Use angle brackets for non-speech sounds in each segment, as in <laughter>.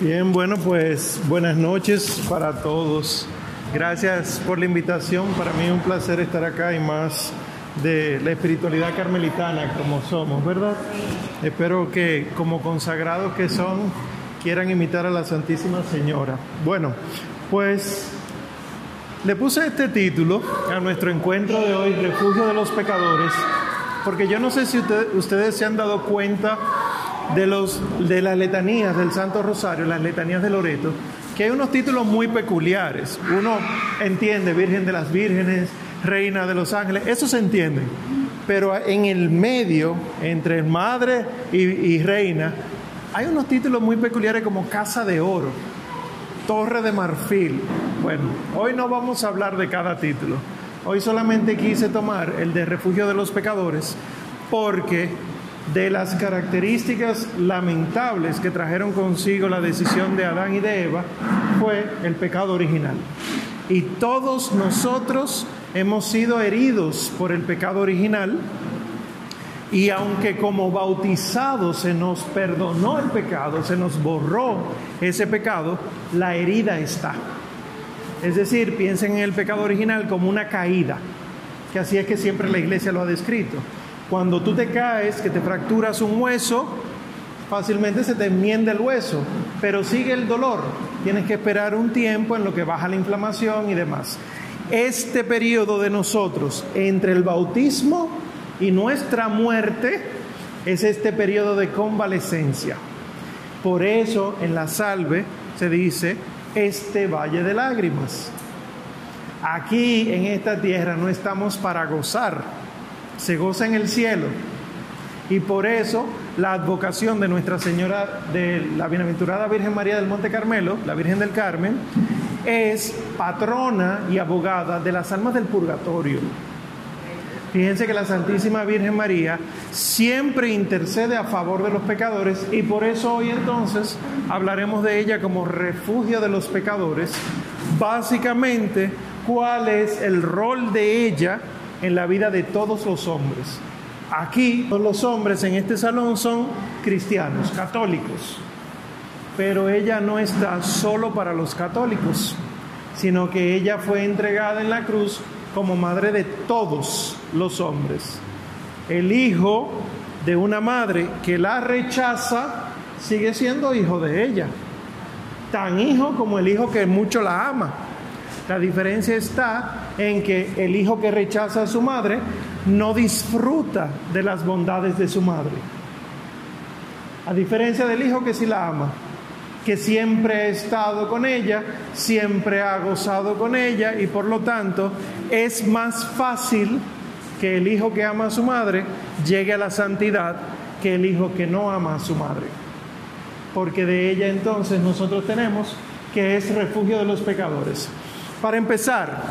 Bien, bueno, pues buenas noches para todos. Gracias por la invitación. Para mí es un placer estar acá y más de la espiritualidad carmelitana como somos, ¿verdad? Espero que como consagrados que son quieran imitar a la Santísima Señora. Bueno, pues le puse este título a nuestro encuentro de hoy, Refugio de los Pecadores, porque yo no sé si ustedes se han dado cuenta de, los, de las letanías del Santo Rosario, las letanías de Loreto, que hay unos títulos muy peculiares. Uno entiende Virgen de las Vírgenes, Reina de los Ángeles, eso se entiende. Pero en el medio, entre Madre y, y Reina, hay unos títulos muy peculiares como Casa de Oro, Torre de Marfil. Bueno, hoy no vamos a hablar de cada título. Hoy solamente quise tomar el de Refugio de los Pecadores porque de las características lamentables que trajeron consigo la decisión de Adán y de Eva fue el pecado original. Y todos nosotros hemos sido heridos por el pecado original y aunque como bautizados se nos perdonó el pecado, se nos borró ese pecado, la herida está. Es decir, piensen en el pecado original como una caída, que así es que siempre la iglesia lo ha descrito. Cuando tú te caes, que te fracturas un hueso, fácilmente se te enmienda el hueso, pero sigue el dolor. Tienes que esperar un tiempo en lo que baja la inflamación y demás. Este periodo de nosotros entre el bautismo y nuestra muerte es este periodo de convalescencia. Por eso en la salve se dice este valle de lágrimas. Aquí en esta tierra no estamos para gozar, se goza en el cielo. Y por eso la advocación de Nuestra Señora de la Bienaventurada Virgen María del Monte Carmelo, la Virgen del Carmen, es patrona y abogada de las almas del purgatorio. Fíjense que la Santísima Virgen María siempre intercede a favor de los pecadores y por eso hoy entonces hablaremos de ella como refugio de los pecadores. Básicamente, cuál es el rol de ella en la vida de todos los hombres. Aquí los hombres en este salón son cristianos, católicos, pero ella no está solo para los católicos, sino que ella fue entregada en la cruz como madre de todos los hombres. El hijo de una madre que la rechaza sigue siendo hijo de ella, tan hijo como el hijo que mucho la ama. La diferencia está en que el hijo que rechaza a su madre no disfruta de las bondades de su madre. A diferencia del hijo que sí la ama, que siempre ha estado con ella, siempre ha gozado con ella y por lo tanto es más fácil que el hijo que ama a su madre llegue a la santidad que el hijo que no ama a su madre. Porque de ella entonces nosotros tenemos que es refugio de los pecadores. Para empezar,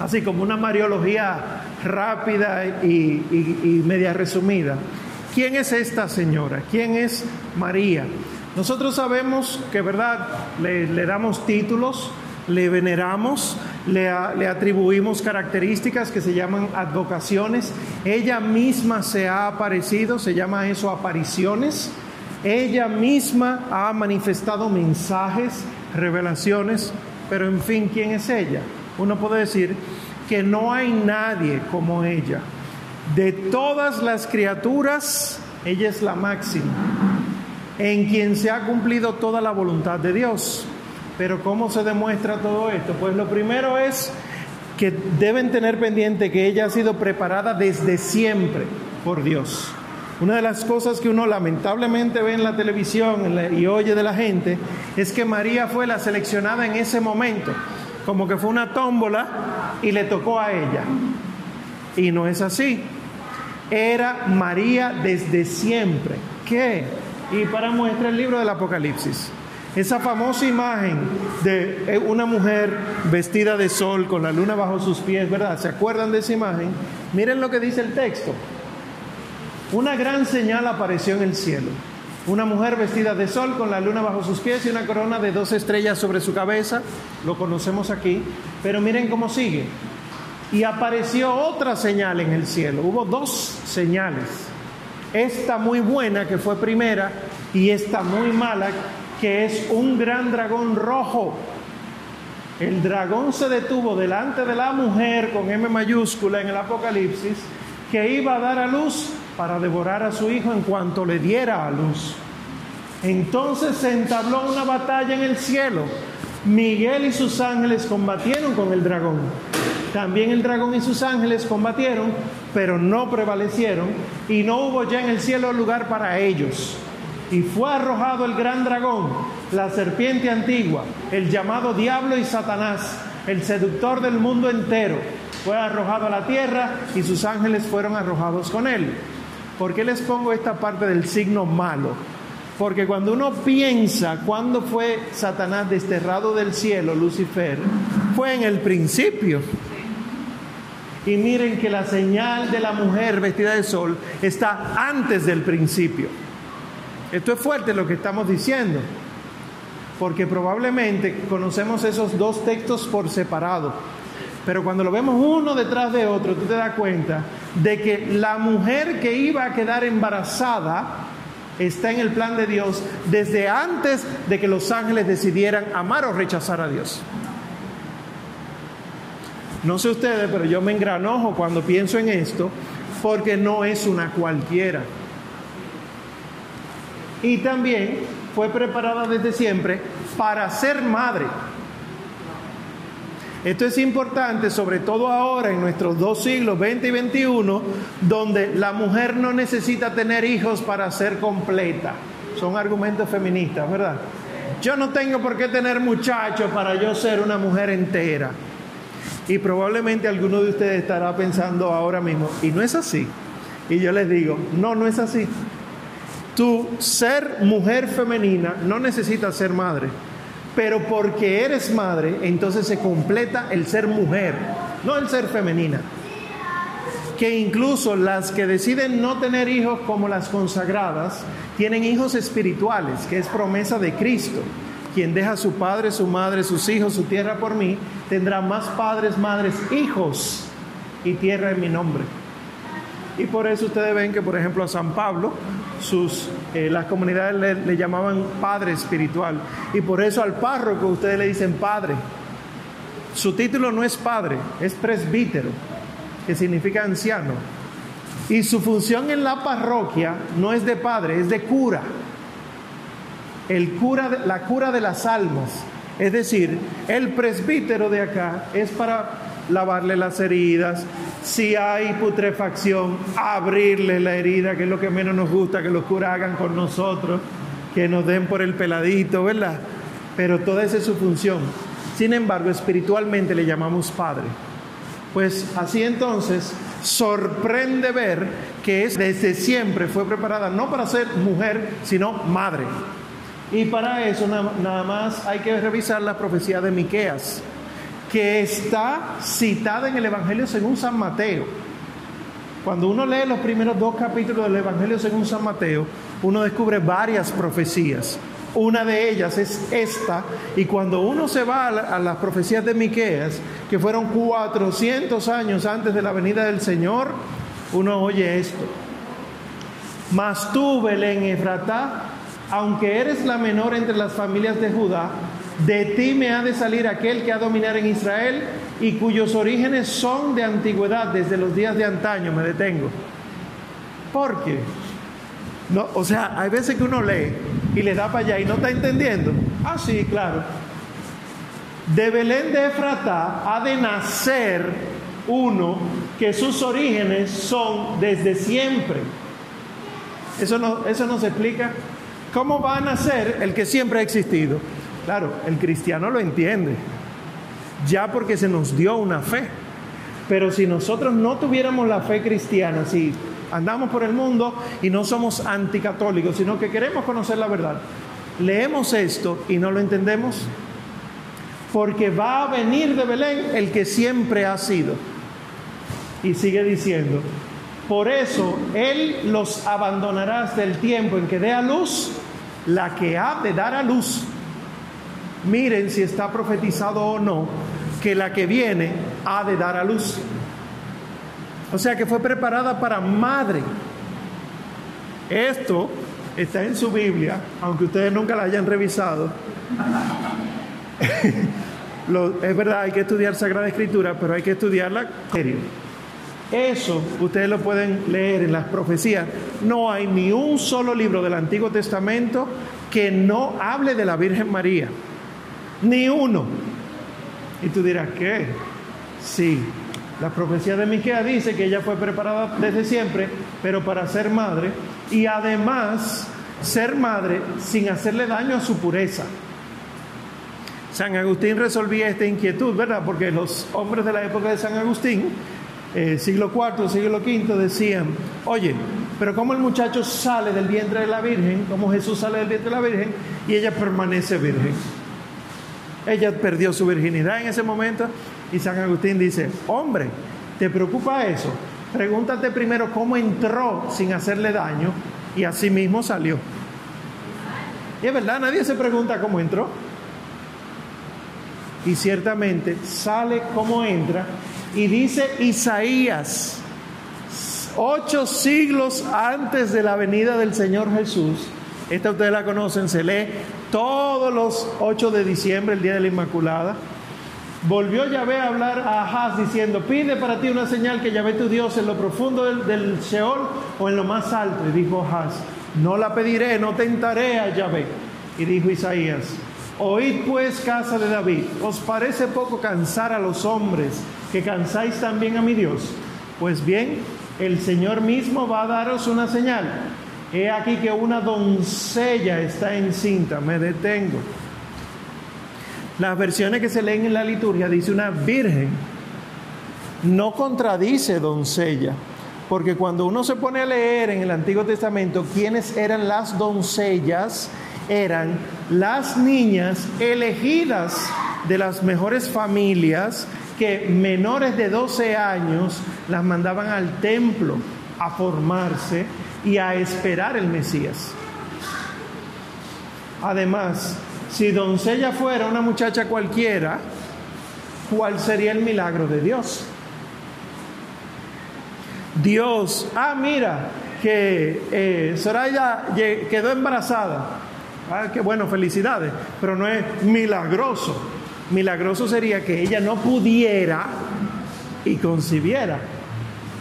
así como una mariología rápida y, media resumida, ¿quién es esta señora? ¿Quién es María? Nosotros sabemos que, ¿verdad? Le, damos títulos, le veneramos, le, le, atribuimos características que se llaman advocaciones. Ella misma se ha aparecido, se llama eso apariciones. Ella misma ha manifestado mensajes, revelaciones. Pero en fin, ¿quién es ella? Uno puede decir que no hay nadie como ella. De todas las criaturas, ella es la máxima, en quien se ha cumplido toda la voluntad de Dios. Pero ¿cómo se demuestra todo esto? Pues lo primero es que deben tener pendiente que ella ha sido preparada desde siempre por Dios. Una de las cosas que uno lamentablemente ve en la televisión y oye de la gente es que María fue la seleccionada en ese momento, como que fue una tómbola y le tocó a ella. Y no es así. Era María desde siempre. ¿Qué? Y para muestra el libro del Apocalipsis. Esa famosa imagen de eh, una mujer vestida de sol con la luna bajo sus pies, ¿verdad? ¿Se acuerdan de esa imagen? Miren lo que dice el texto. Una gran señal apareció en el cielo. Una mujer vestida de sol con la luna bajo sus pies y una corona de dos estrellas sobre su cabeza. Lo conocemos aquí. Pero miren cómo sigue. Y apareció otra señal en el cielo. Hubo dos señales. Esta muy buena que fue primera y esta muy mala que es un gran dragón rojo. El dragón se detuvo delante de la mujer con M mayúscula en el Apocalipsis, que iba a dar a luz para devorar a su hijo en cuanto le diera a luz. Entonces se entabló una batalla en el cielo. Miguel y sus ángeles combatieron con el dragón. También el dragón y sus ángeles combatieron, pero no prevalecieron, y no hubo ya en el cielo lugar para ellos. Y fue arrojado el gran dragón, la serpiente antigua, el llamado diablo y Satanás, el seductor del mundo entero. Fue arrojado a la tierra y sus ángeles fueron arrojados con él. ¿Por qué les pongo esta parte del signo malo? Porque cuando uno piensa cuándo fue Satanás desterrado del cielo, Lucifer, fue en el principio. Y miren que la señal de la mujer vestida de sol está antes del principio. Esto es fuerte lo que estamos diciendo, porque probablemente conocemos esos dos textos por separado. Pero cuando lo vemos uno detrás de otro, tú te das cuenta de que la mujer que iba a quedar embarazada está en el plan de Dios desde antes de que los ángeles decidieran amar o rechazar a Dios. No sé ustedes, pero yo me engranojo cuando pienso en esto porque no es una cualquiera. Y también fue preparada desde siempre para ser madre. Esto es importante, sobre todo ahora en nuestros dos siglos, 20 y 21, donde la mujer no necesita tener hijos para ser completa. Son argumentos feministas, ¿verdad? Yo no tengo por qué tener muchachos para yo ser una mujer entera. Y probablemente alguno de ustedes estará pensando ahora mismo, y no es así. Y yo les digo, no, no es así. Tu ser mujer femenina no necesita ser madre pero porque eres madre, entonces se completa el ser mujer, no el ser femenina. Que incluso las que deciden no tener hijos como las consagradas, tienen hijos espirituales, que es promesa de Cristo. Quien deja su padre, su madre, sus hijos, su tierra por mí, tendrá más padres, madres, hijos y tierra en mi nombre. Y por eso ustedes ven que, por ejemplo, a San Pablo, sus, eh, las comunidades le, llamaban padre espiritual. Y por eso al párroco ustedes le dicen padre. Su título no es padre, es presbítero, que significa anciano. Y su función en la parroquia no es de padre, es de cura. El cura, la cura de las almas. Es decir, el presbítero de acá es para lavarle las heridas, si hay putrefacción, abrirle la herida, que es lo que menos nos gusta que los curas hagan con nosotros, que nos den por el peladito, ¿verdad? Pero toda esa es su función. Sin embargo, espiritualmente le llamamos Padre. Pues así entonces sorprende ver que es, desde siempre fue preparada no para ser mujer, sino madre. Y para eso nada más hay que revisar la profecía de Miqueas que está citada en el Evangelio según San Mateo. Cuando uno lee los primeros dos capítulos del Evangelio según San Mateo, uno descubre varias profecías. Una de ellas es esta, y cuando uno se va a, las profecías de Miqueas, que fueron 400 años antes de la venida del Señor, uno oye esto. Mas tú, Belén Efratá, aunque eres la menor entre las familias de Judá, de ti me ha de salir aquel que ha dominar en Israel y cuyos orígenes son de antigüedad, desde los días de antaño, me detengo. ¿Por qué? No, o sea, hay veces que uno lee y le da para allá y no está entendiendo. Ah, sí, claro. De Belén de Efrata ha de nacer uno que sus orígenes son desde siempre. Eso no, eso no explica. ¿Cómo va a nacer el que siempre ha existido? Claro, el cristiano lo entiende, ya porque se nos dio una fe. Pero si nosotros no tuviéramos la fe cristiana, si andamos por el mundo y no somos anticatólicos, sino que queremos conocer la verdad, leemos esto y no lo entendemos, porque va a venir de Belén el que siempre ha sido. Y sigue diciendo, por eso Él los abandonará hasta el tiempo en que dé a luz la que ha de dar a luz miren si está profetizado o no, que la que viene ha de dar a luz. O sea que fue preparada para madre. Esto está en su Biblia, aunque ustedes nunca la hayan revisado. <laughs> es verdad, hay que estudiar Sagrada Escritura, pero hay que estudiarla serio. Eso ustedes lo pueden leer en las profecías. No hay ni un solo libro del Antiguo Testamento que no hable de la Virgen María. Ni uno. Y tú dirás, ¿qué? Sí, la profecía de Miquea dice que ella fue preparada desde siempre, pero para ser madre y además ser madre sin hacerle daño a su pureza. San Agustín resolvía esta inquietud, ¿verdad? Porque los hombres de la época de San Agustín, eh, siglo IV, siglo V, decían, oye, pero ¿cómo el muchacho sale del vientre de la Virgen? ¿Cómo Jesús sale del vientre de la Virgen? Y ella permanece virgen. Ella perdió su virginidad en ese momento y San Agustín dice, hombre, ¿te preocupa eso? Pregúntate primero cómo entró sin hacerle daño y así mismo salió. Y es verdad, nadie se pregunta cómo entró. Y ciertamente sale como entra y dice Isaías, ocho siglos antes de la venida del Señor Jesús, esta ustedes la conocen, se lee todos los 8 de diciembre, el día de la Inmaculada. Volvió Yahvé a hablar a Ahaz diciendo, pide para ti una señal que Yahvé tu Dios en lo profundo del, del Sheol o en lo más alto. Y dijo Ahaz, no la pediré, no tentaré a Yahvé. Y dijo Isaías, oíd pues casa de David, ¿os parece poco cansar a los hombres que cansáis también a mi Dios? Pues bien, el Señor mismo va a daros una señal He aquí que una doncella está encinta, me detengo. Las versiones que se leen en la liturgia dice una virgen. No contradice doncella, porque cuando uno se pone a leer en el Antiguo Testamento quiénes eran las doncellas, eran las niñas elegidas de las mejores familias que menores de 12 años las mandaban al templo a formarse y a esperar el Mesías. Además, si doncella fuera una muchacha cualquiera, ¿cuál sería el milagro de Dios? Dios, ah, mira, que eh, Soraya quedó embarazada. Ah, qué bueno, felicidades, pero no es milagroso. Milagroso sería que ella no pudiera y concibiera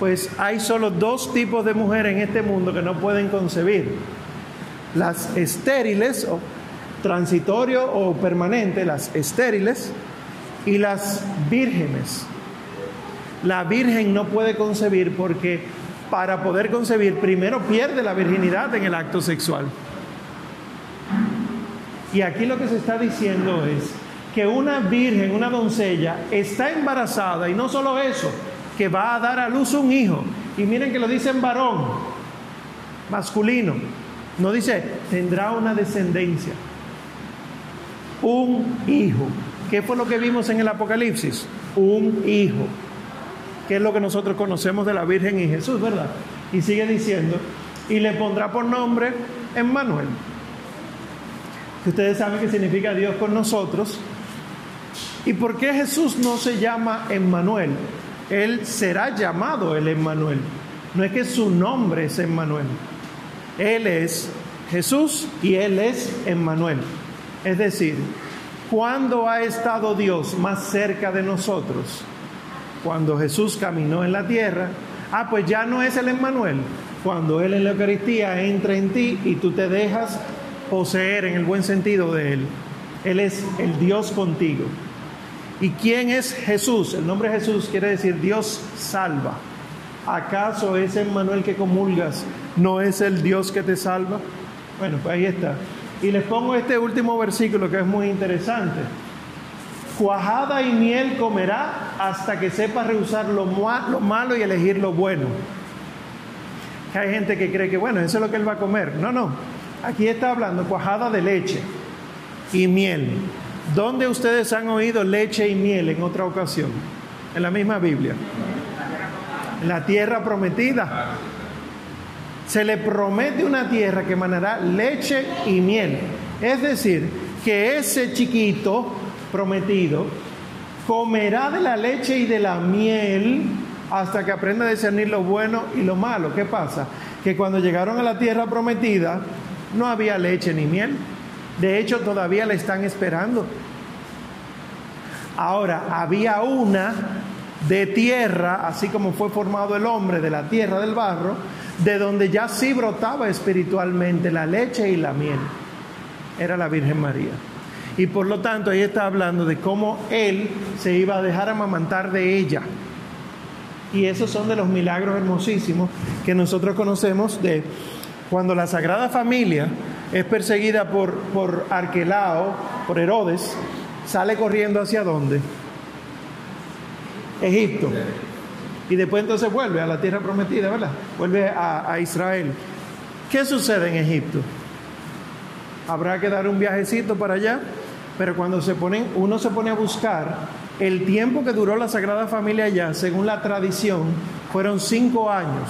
pues hay solo dos tipos de mujeres en este mundo que no pueden concebir. Las estériles, o transitorio o permanente, las estériles, y las vírgenes. La virgen no puede concebir porque para poder concebir primero pierde la virginidad en el acto sexual. Y aquí lo que se está diciendo es que una virgen, una doncella, está embarazada y no solo eso, que va a dar a luz un hijo. Y miren que lo dice en varón, masculino. No dice, tendrá una descendencia. Un hijo. ¿Qué fue lo que vimos en el Apocalipsis? Un hijo. Que es lo que nosotros conocemos de la Virgen y Jesús, ¿verdad? Y sigue diciendo, y le pondrá por nombre Emmanuel. Que ustedes saben que significa Dios con nosotros. ¿Y por qué Jesús no se llama Emmanuel? Él será llamado el Emmanuel. No es que su nombre es Emmanuel. Él es Jesús y Él es Emmanuel. Es decir, ¿cuándo ha estado Dios más cerca de nosotros? Cuando Jesús caminó en la tierra. Ah, pues ya no es el Emmanuel. Cuando Él en la Eucaristía entra en ti y tú te dejas poseer en el buen sentido de Él. Él es el Dios contigo. ¿Y quién es Jesús? El nombre Jesús quiere decir Dios salva. ¿Acaso ese Emmanuel que comulgas no es el Dios que te salva? Bueno, pues ahí está. Y les pongo este último versículo que es muy interesante. Cuajada y miel comerá hasta que sepa rehusar lo, lo malo y elegir lo bueno. Hay gente que cree que, bueno, eso es lo que él va a comer. No, no. Aquí está hablando cuajada de leche y miel. ¿Dónde ustedes han oído leche y miel en otra ocasión? En la misma Biblia. En la tierra prometida. Se le promete una tierra que manará leche y miel. Es decir, que ese chiquito prometido comerá de la leche y de la miel hasta que aprenda a discernir lo bueno y lo malo. ¿Qué pasa? Que cuando llegaron a la tierra prometida, no había leche ni miel. De hecho, todavía la están esperando. Ahora, había una de tierra, así como fue formado el hombre de la tierra del barro, de donde ya sí brotaba espiritualmente la leche y la miel. Era la Virgen María. Y por lo tanto, ahí está hablando de cómo él se iba a dejar amamantar de ella. Y esos son de los milagros hermosísimos que nosotros conocemos de cuando la Sagrada Familia es perseguida por, por Arquelao, por Herodes, sale corriendo hacia dónde? Egipto. Y después entonces vuelve a la tierra prometida, ¿verdad? Vuelve a, Israel. ¿Qué sucede en Egipto? Habrá que dar un viajecito para allá, pero cuando se ponen, uno se pone a buscar el tiempo que duró la Sagrada Familia allá, según la tradición, fueron cinco años.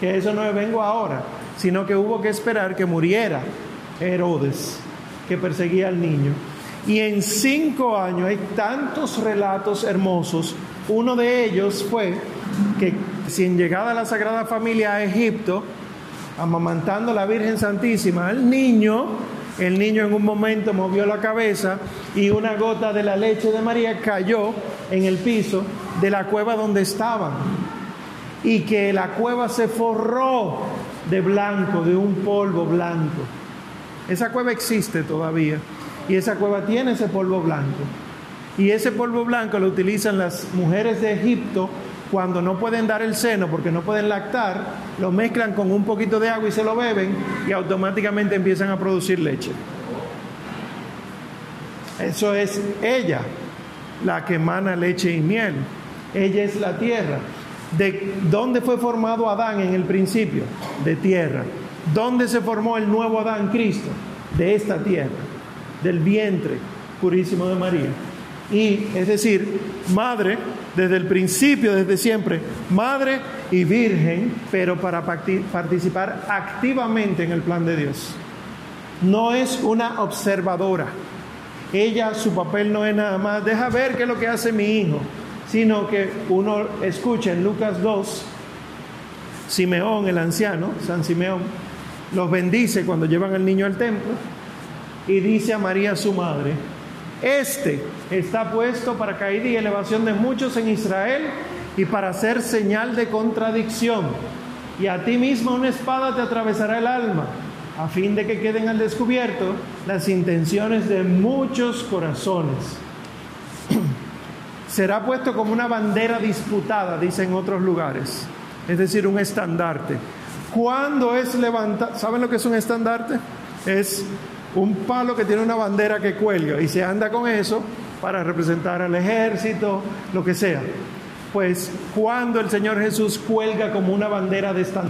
Que eso no es vengo ahora, sino que hubo que esperar que muriera Herodes, que perseguía al niño. Y en cinco años hay tantos relatos hermosos. Uno de ellos fue que sin llegada la Sagrada Familia a Egipto, amamantando a la Virgen Santísima al niño, el niño en un momento movió la cabeza y una gota de la leche de María cayó en el piso de la cueva donde estaban. Y que la cueva se forró de blanco, de un polvo blanco. Esa cueva existe todavía y esa cueva tiene ese polvo blanco. Y ese polvo blanco lo utilizan las mujeres de Egipto cuando no pueden dar el seno porque no pueden lactar, lo mezclan con un poquito de agua y se lo beben y automáticamente empiezan a producir leche. Eso es ella, la que emana leche y miel. Ella es la tierra. ¿De dónde fue formado Adán en el principio? De tierra. ¿Dónde se formó el nuevo Adán, Cristo? De esta tierra, del vientre purísimo de María. Y es decir, madre desde el principio, desde siempre, madre y virgen, pero para participar activamente en el plan de Dios. No es una observadora. Ella, su papel no es nada más, deja ver qué es lo que hace mi hijo, sino que uno escucha en Lucas 2, Simeón, el anciano, San Simeón, los bendice cuando llevan al niño al templo y dice a María su madre, este está puesto para caída y elevación de muchos en Israel y para ser señal de contradicción. Y a ti mismo una espada te atravesará el alma, a fin de que queden al descubierto las intenciones de muchos corazones. Será puesto como una bandera disputada, dice en otros lugares, es decir, un estandarte. ¿Cuándo es levantado? ¿Saben lo que es un estandarte? Es un palo que tiene una bandera que cuelga y se anda con eso para representar al ejército, lo que sea. Pues cuando el Señor Jesús cuelga como una bandera de esta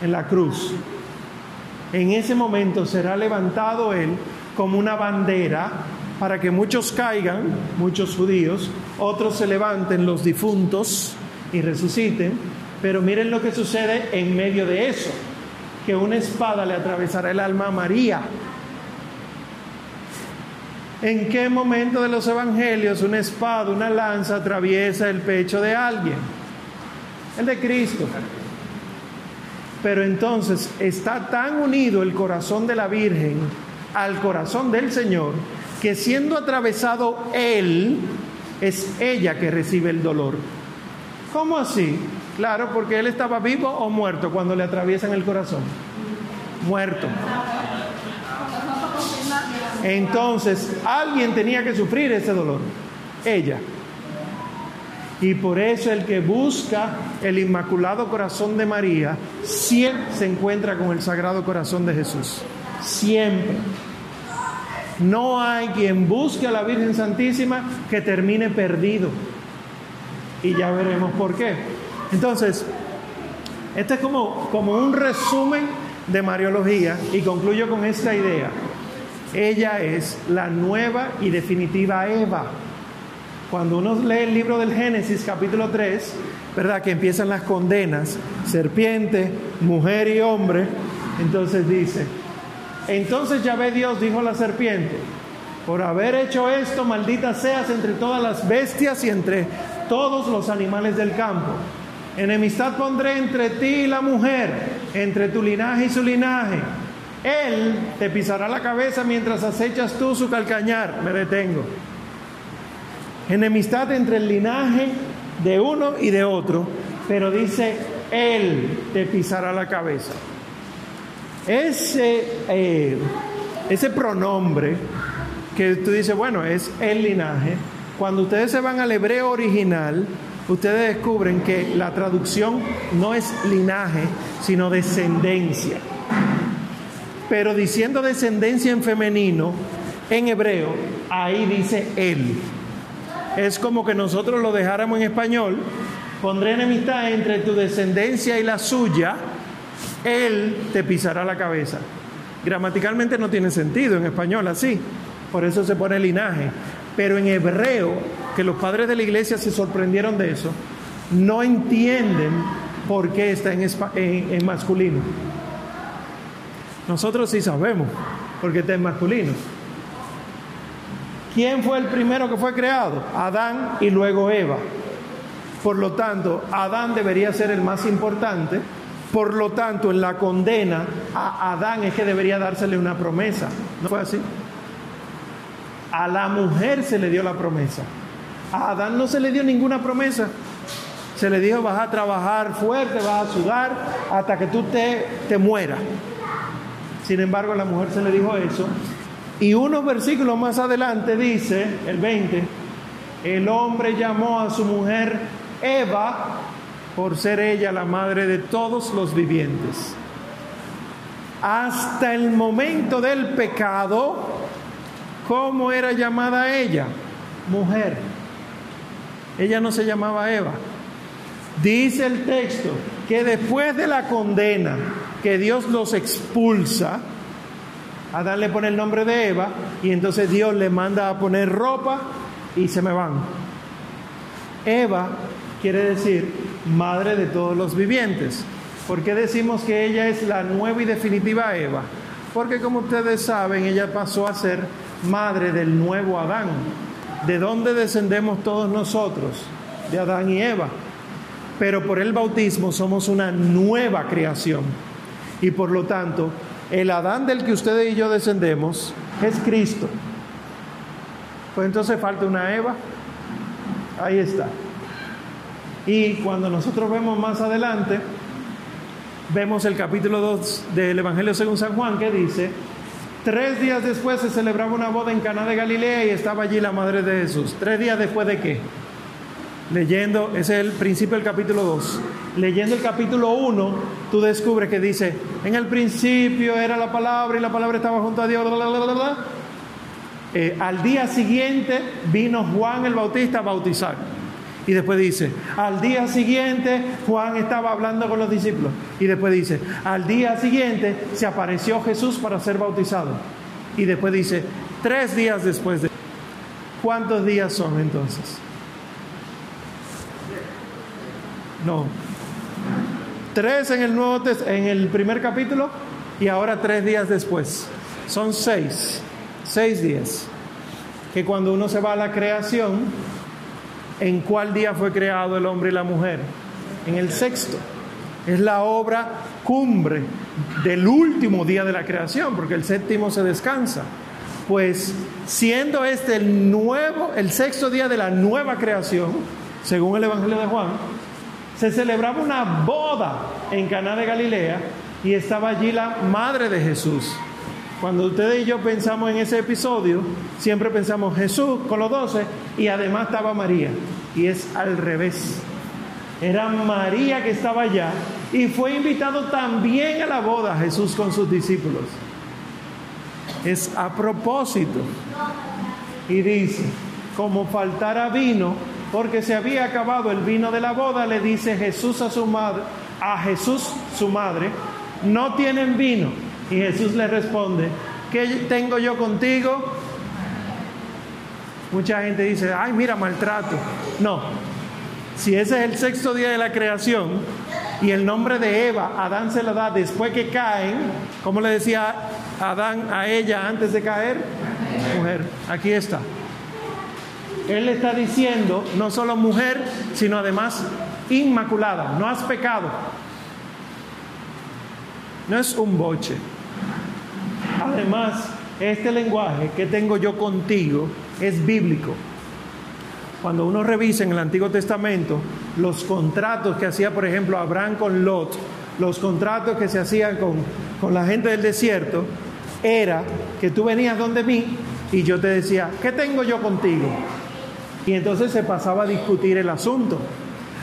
en la cruz, en ese momento será levantado él como una bandera para que muchos caigan, muchos judíos, otros se levanten los difuntos y resuciten, pero miren lo que sucede en medio de eso, que una espada le atravesará el alma a María, ¿En qué momento de los evangelios una espada, una lanza atraviesa el pecho de alguien? El de Cristo. Pero entonces está tan unido el corazón de la Virgen al corazón del Señor que siendo atravesado Él, es ella que recibe el dolor. ¿Cómo así? Claro, porque Él estaba vivo o muerto cuando le atraviesan el corazón. Muerto. Entonces, alguien tenía que sufrir ese dolor, ella. Y por eso el que busca el Inmaculado Corazón de María siempre se encuentra con el Sagrado Corazón de Jesús. Siempre. No hay quien busque a la Virgen Santísima que termine perdido. Y ya veremos por qué. Entonces, este es como, como un resumen de Mariología y concluyo con esta idea. Ella es la nueva y definitiva Eva. Cuando uno lee el libro del Génesis capítulo 3, ¿verdad? Que empiezan las condenas, serpiente, mujer y hombre, entonces dice, entonces ya ve Dios, dijo la serpiente, por haber hecho esto, maldita seas entre todas las bestias y entre todos los animales del campo. Enemistad pondré entre ti y la mujer, entre tu linaje y su linaje Él te pisará la cabeza mientras acechas tú su calcañar. Me detengo. Enemistad entre el linaje de uno y de otro, pero dice, Él te pisará la cabeza. Ese, eh, ese pronombre que tú dices, bueno, es el linaje, cuando ustedes se van al hebreo original, ustedes descubren que la traducción no es linaje, sino descendencia. Pero diciendo descendencia en femenino, en hebreo, ahí dice él. Es como que nosotros lo dejáramos en español, pondré enemistad entre tu descendencia y la suya, él te pisará la cabeza. Gramaticalmente no tiene sentido en español así, por eso se pone linaje. Pero en hebreo, que los padres de la iglesia se sorprendieron de eso, no entienden por qué está en, en, masculino. Nosotros sí sabemos por qué está en masculino. ¿Quién fue el primero que fue creado? Adán y luego Eva. Por lo tanto, Adán debería ser el más importante. Por lo tanto, en la condena a Adán es que debería dársele una promesa. ¿No fue así? A la mujer se le dio la promesa. A Adán no se le dio ninguna promesa. Se le dijo, vas a trabajar fuerte, vas a sudar hasta que tú te, te mueras. Sin embargo, a la mujer se le dijo eso. Y unos versículos más adelante dice, el 20, el hombre llamó a su mujer Eva por ser ella la madre de todos los vivientes. Hasta el momento del pecado, ¿Cómo era llamada ella? Mujer. Ella no se llamaba Eva. Dice el texto que después de la condena, que Dios los expulsa, Adán le pone el nombre de Eva y entonces Dios le manda a poner ropa y se me van. Eva quiere decir madre de todos los vivientes. ¿Por qué decimos que ella es la nueva y definitiva Eva? Porque como ustedes saben, ella pasó a ser madre del nuevo Adán. ¿De dónde descendemos todos nosotros? De Adán y Eva. Pero por el bautismo somos una nueva creación. Y por lo tanto, el Adán del que ustedes y yo descendemos es Cristo. Pues entonces falta una Eva. Ahí está. Y cuando nosotros vemos más adelante, vemos el capítulo 2 del Evangelio según San Juan que dice, Tres días después se celebraba una boda en Cana de Galilea y estaba allí la madre de Jesús. ¿Tres días después de qué? Leyendo, ese es el principio del capítulo 2. Leyendo el capítulo 1, tú descubres que dice, en el principio era la palabra y la palabra estaba junto a Dios. Eh, al día siguiente vino Juan el Bautista a bautizar. Y después dice, al día siguiente Juan estaba hablando con los discípulos. Y después dice, al día siguiente se apareció Jesús para ser bautizado. Y después dice, tres días después de... ¿Cuántos días son entonces? No. Tres en el Nuevo en el primer capítulo y ahora tres días después. Son seis. Seis días. Que cuando uno se va a la creación, ¿En cuál día fue creado el hombre y la mujer? En el sexto. Es la obra cumbre del último día de la creación, porque el séptimo se descansa. Pues siendo este el nuevo, el sexto día de la nueva creación, según el Evangelio de Juan, se celebraba una boda en Caná de Galilea y estaba allí la madre de Jesús. Cuando ustedes y yo pensamos en ese episodio, siempre pensamos Jesús con los doce y además estaba María. Y es al revés. Era María que estaba allá y fue invitado también a la boda Jesús con sus discípulos. Es a propósito. Y dice, como faltara vino, porque se había acabado el vino de la boda, le dice Jesús a su madre, a Jesús su madre, no tienen vino. Y Jesús le responde, ¿qué tengo yo contigo? Mucha gente dice, ay, mira, maltrato. No, si ese es el sexto día de la creación y el nombre de Eva, Adán se lo da después que caen, ¿cómo le decía Adán a ella antes de caer? Mujer, aquí está. Él le está diciendo, no solo mujer, sino además inmaculada, no has pecado. No es un boche además, este lenguaje que tengo yo contigo es bíblico. Cuando uno revisa en el Antiguo Testamento los contratos que hacía, por ejemplo, Abraham con Lot, los contratos que se hacían con, con la gente del desierto, era que tú venías donde mí y yo te decía, ¿qué tengo yo contigo? Y entonces se pasaba a discutir el asunto.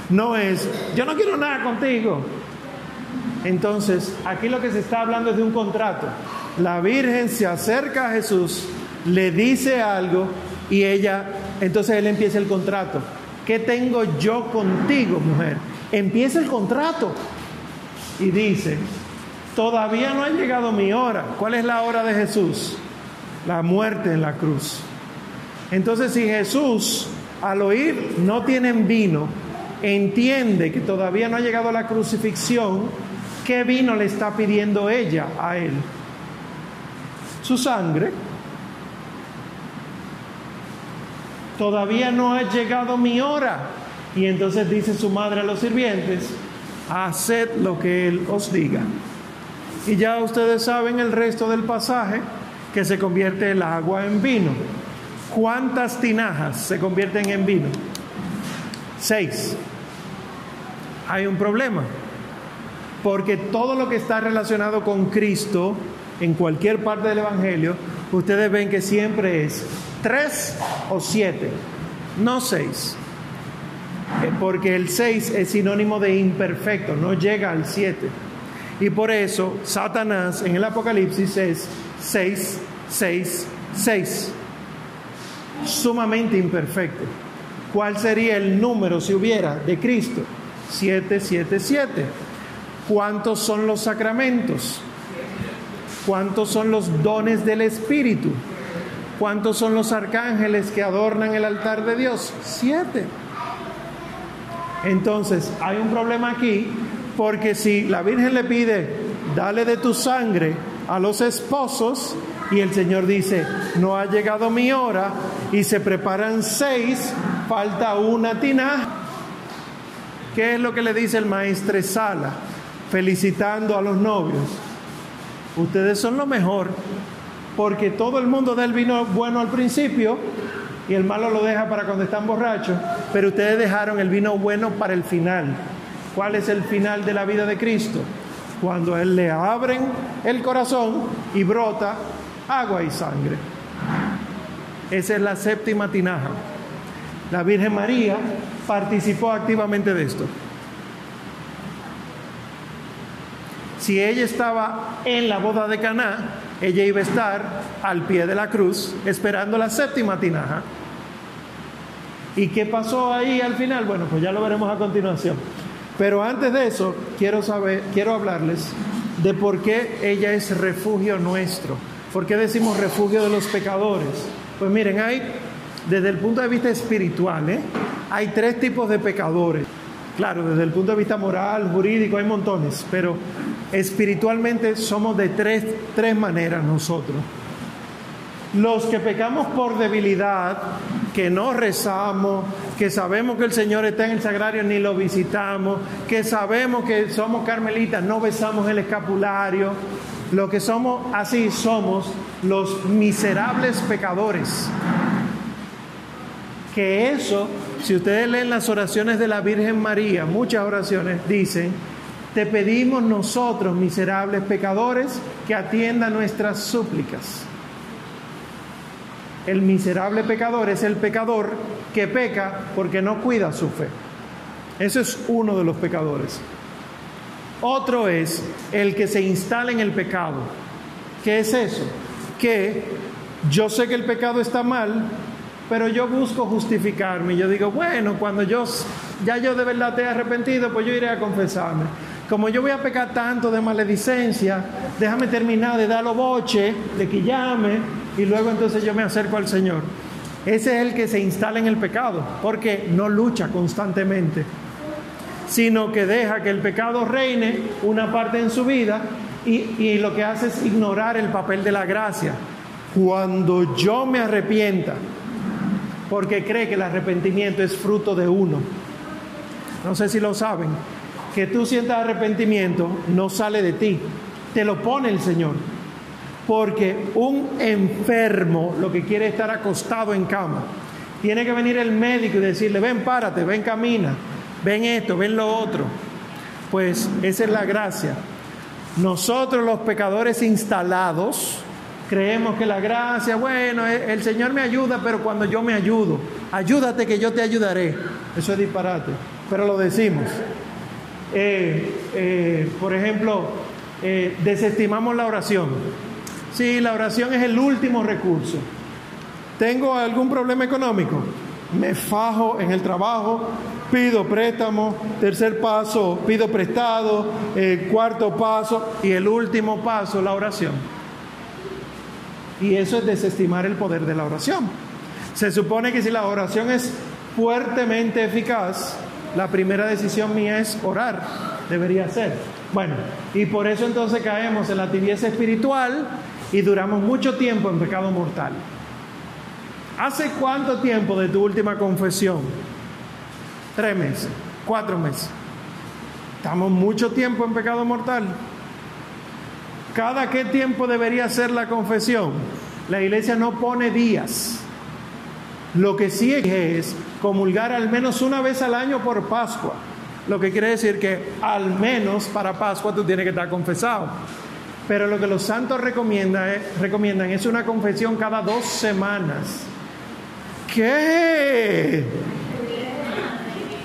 No es, yo no quiero nada contigo. Entonces, aquí lo que se está hablando es de un contrato. La Virgen se acerca a Jesús, le dice algo y ella, entonces él empieza el contrato. ¿Qué tengo yo contigo, mujer? Empieza el contrato y dice, todavía no ha llegado mi hora. ¿Cuál es la hora de Jesús? La muerte en la cruz. Entonces, si Jesús al oír no tienen vino, entiende que todavía no ha llegado la crucifixión, ¿qué vino le está pidiendo ella a él? Su sangre. Todavía no ha llegado mi hora. Y entonces dice su madre a los sirvientes, haced lo que él os diga. Y ya ustedes saben el resto del pasaje, que se convierte el agua en vino. ¿Cuántas tinajas se convierten en vino? Seis. Hay un problema, porque todo lo que está relacionado con Cristo en cualquier parte del Evangelio, ustedes ven que siempre es tres o siete, no seis. Eh, porque el seis es sinónimo de imperfecto, no llega al siete. Y por eso Satanás en el Apocalipsis es seis, seis, seis sumamente imperfecto. ¿Cuál sería el número si hubiera de Cristo? 777. ¿Cuántos son los sacramentos? ¿Cuántos son los dones del Espíritu? ¿Cuántos son los arcángeles que adornan el altar de Dios? Siete. Entonces, hay un problema aquí, porque si la Virgen le pide, dale de tu sangre a los esposos, y el Señor dice, no ha llegado mi hora y se preparan seis, falta una tina. ¿Qué es lo que le dice el maestre Sala? Felicitando a los novios. Ustedes son lo mejor, porque todo el mundo da el vino bueno al principio y el malo lo deja para cuando están borrachos, pero ustedes dejaron el vino bueno para el final. ¿Cuál es el final de la vida de Cristo? Cuando Él le abren el corazón y brota agua y sangre. Esa es la séptima tinaja. La Virgen María participó activamente de esto. Si ella estaba en la boda de Caná, ella iba a estar al pie de la cruz esperando la séptima tinaja. ¿Y qué pasó ahí al final? Bueno, pues ya lo veremos a continuación. Pero antes de eso, quiero saber, quiero hablarles de por qué ella es refugio nuestro. ¿Por qué decimos refugio de los pecadores? Pues miren, hay, desde el punto de vista espiritual, ¿eh? hay tres tipos de pecadores. Claro, desde el punto de vista moral, jurídico, hay montones, pero espiritualmente somos de tres, tres maneras nosotros. Los que pecamos por debilidad, que no rezamos, que sabemos que el Señor está en el sagrario, ni lo visitamos, que sabemos que somos carmelitas, no besamos el escapulario, lo que somos, así somos los miserables pecadores. Que eso, si ustedes leen las oraciones de la Virgen María, muchas oraciones dicen, te pedimos nosotros, miserables pecadores, que atienda nuestras súplicas. El miserable pecador es el pecador que peca porque no cuida su fe. Ese es uno de los pecadores. Otro es el que se instala en el pecado. ¿Qué es eso? Que yo sé que el pecado está mal, pero yo busco justificarme. Yo digo, bueno, cuando yo ya yo de verdad te he arrepentido, pues yo iré a confesarme. Como yo voy a pecar tanto de maledicencia, déjame terminar de dar los boche, de que llame, y luego entonces yo me acerco al Señor. Ese es el que se instala en el pecado, porque no lucha constantemente sino que deja que el pecado reine una parte en su vida y, lo que hace es ignorar el papel de la gracia. Cuando yo me arrepienta, porque cree que el arrepentimiento es fruto de uno, no sé si lo saben, que tú sientas arrepentimiento no sale de ti, te lo pone el Señor. Porque un enfermo lo que quiere es estar acostado en cama. Tiene que venir el médico y decirle, ven, párate, ven, camina, ven esto, ven lo otro. Pues esa es la gracia. Nosotros los pecadores instalados creemos que la gracia, bueno, el Señor me ayuda, pero cuando yo me ayudo, ayúdate que yo te ayudaré. Eso es disparate, pero lo decimos. Eh, eh, por ejemplo, eh, desestimamos la oración. Sí, la oración es el último recurso. ¿Tengo algún problema económico? Me fajo en el trabajo, pido préstamo, tercer paso, pido prestado, cuarto paso y el último paso, la oración. Y eso es desestimar el poder de la oración. Se supone que si la oración es fuertemente eficaz, la primera decisión mía es orar, debería ser. Bueno, y por eso entonces caemos en la tibieza espiritual y duramos mucho tiempo en pecado mortal. ¿Hace cuánto tiempo de tu última confesión? Tres meses, cuatro meses. Estamos mucho tiempo en pecado mortal. ¿Cada qué tiempo debería ser la confesión? La iglesia no pone días. Lo que sí es comulgar al menos una vez al año por Pascua. Lo que quiere decir que al menos para Pascua tú tienes que estar confesado. Pero lo que los santos recomiendan es, recomiendan es una confesión cada dos semanas. ¿Qué?